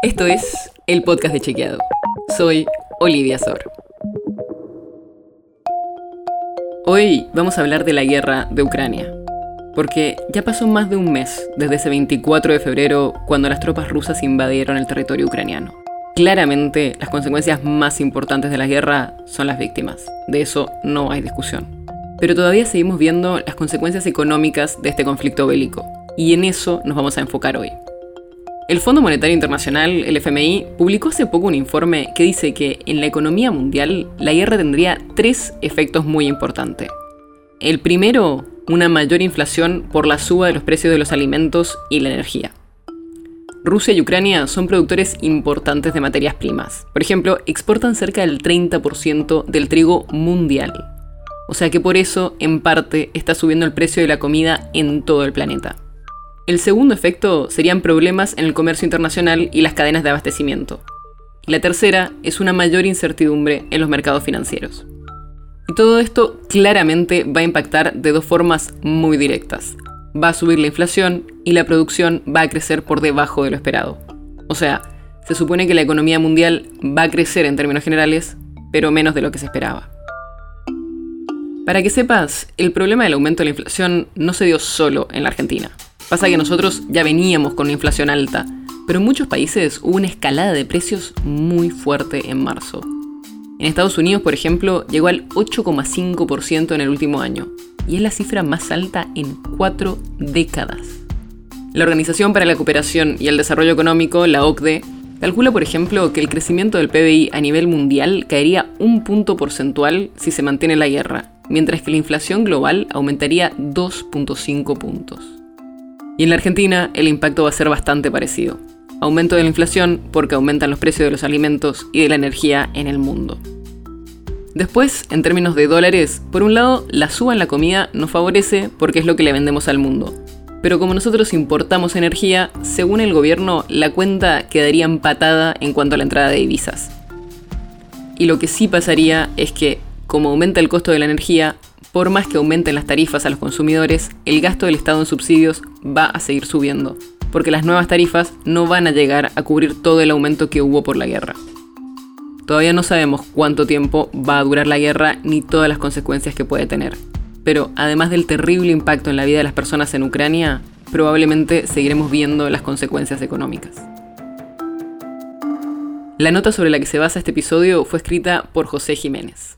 Esto es el podcast de Chequeado. Soy Olivia Sor. Hoy vamos a hablar de la guerra de Ucrania. Porque ya pasó más de un mes desde ese 24 de febrero cuando las tropas rusas invadieron el territorio ucraniano. Claramente, las consecuencias más importantes de la guerra son las víctimas. De eso no hay discusión. Pero todavía seguimos viendo las consecuencias económicas de este conflicto bélico. Y en eso nos vamos a enfocar hoy. El Fondo Monetario Internacional, el FMI, publicó hace poco un informe que dice que en la economía mundial la guerra tendría tres efectos muy importantes. El primero, una mayor inflación por la suba de los precios de los alimentos y la energía. Rusia y Ucrania son productores importantes de materias primas. Por ejemplo, exportan cerca del 30% del trigo mundial. O sea que por eso, en parte, está subiendo el precio de la comida en todo el planeta. El segundo efecto serían problemas en el comercio internacional y las cadenas de abastecimiento. Y la tercera es una mayor incertidumbre en los mercados financieros. Y todo esto claramente va a impactar de dos formas muy directas. Va a subir la inflación y la producción va a crecer por debajo de lo esperado. O sea, se supone que la economía mundial va a crecer en términos generales, pero menos de lo que se esperaba. Para que sepas, el problema del aumento de la inflación no se dio solo en la Argentina. Pasa que nosotros ya veníamos con una inflación alta, pero en muchos países hubo una escalada de precios muy fuerte en marzo. En Estados Unidos, por ejemplo, llegó al 8,5% en el último año, y es la cifra más alta en cuatro décadas. La Organización para la Cooperación y el Desarrollo Económico, la OCDE, calcula, por ejemplo, que el crecimiento del PBI a nivel mundial caería un punto porcentual si se mantiene la guerra, mientras que la inflación global aumentaría 2.5 puntos. Y en la Argentina el impacto va a ser bastante parecido. Aumento de la inflación porque aumentan los precios de los alimentos y de la energía en el mundo. Después, en términos de dólares, por un lado, la suba en la comida nos favorece porque es lo que le vendemos al mundo. Pero como nosotros importamos energía, según el gobierno, la cuenta quedaría empatada en cuanto a la entrada de divisas. Y lo que sí pasaría es que, como aumenta el costo de la energía, por más que aumenten las tarifas a los consumidores, el gasto del Estado en subsidios va a seguir subiendo, porque las nuevas tarifas no van a llegar a cubrir todo el aumento que hubo por la guerra. Todavía no sabemos cuánto tiempo va a durar la guerra ni todas las consecuencias que puede tener. Pero además del terrible impacto en la vida de las personas en Ucrania, probablemente seguiremos viendo las consecuencias económicas. La nota sobre la que se basa este episodio fue escrita por José Jiménez.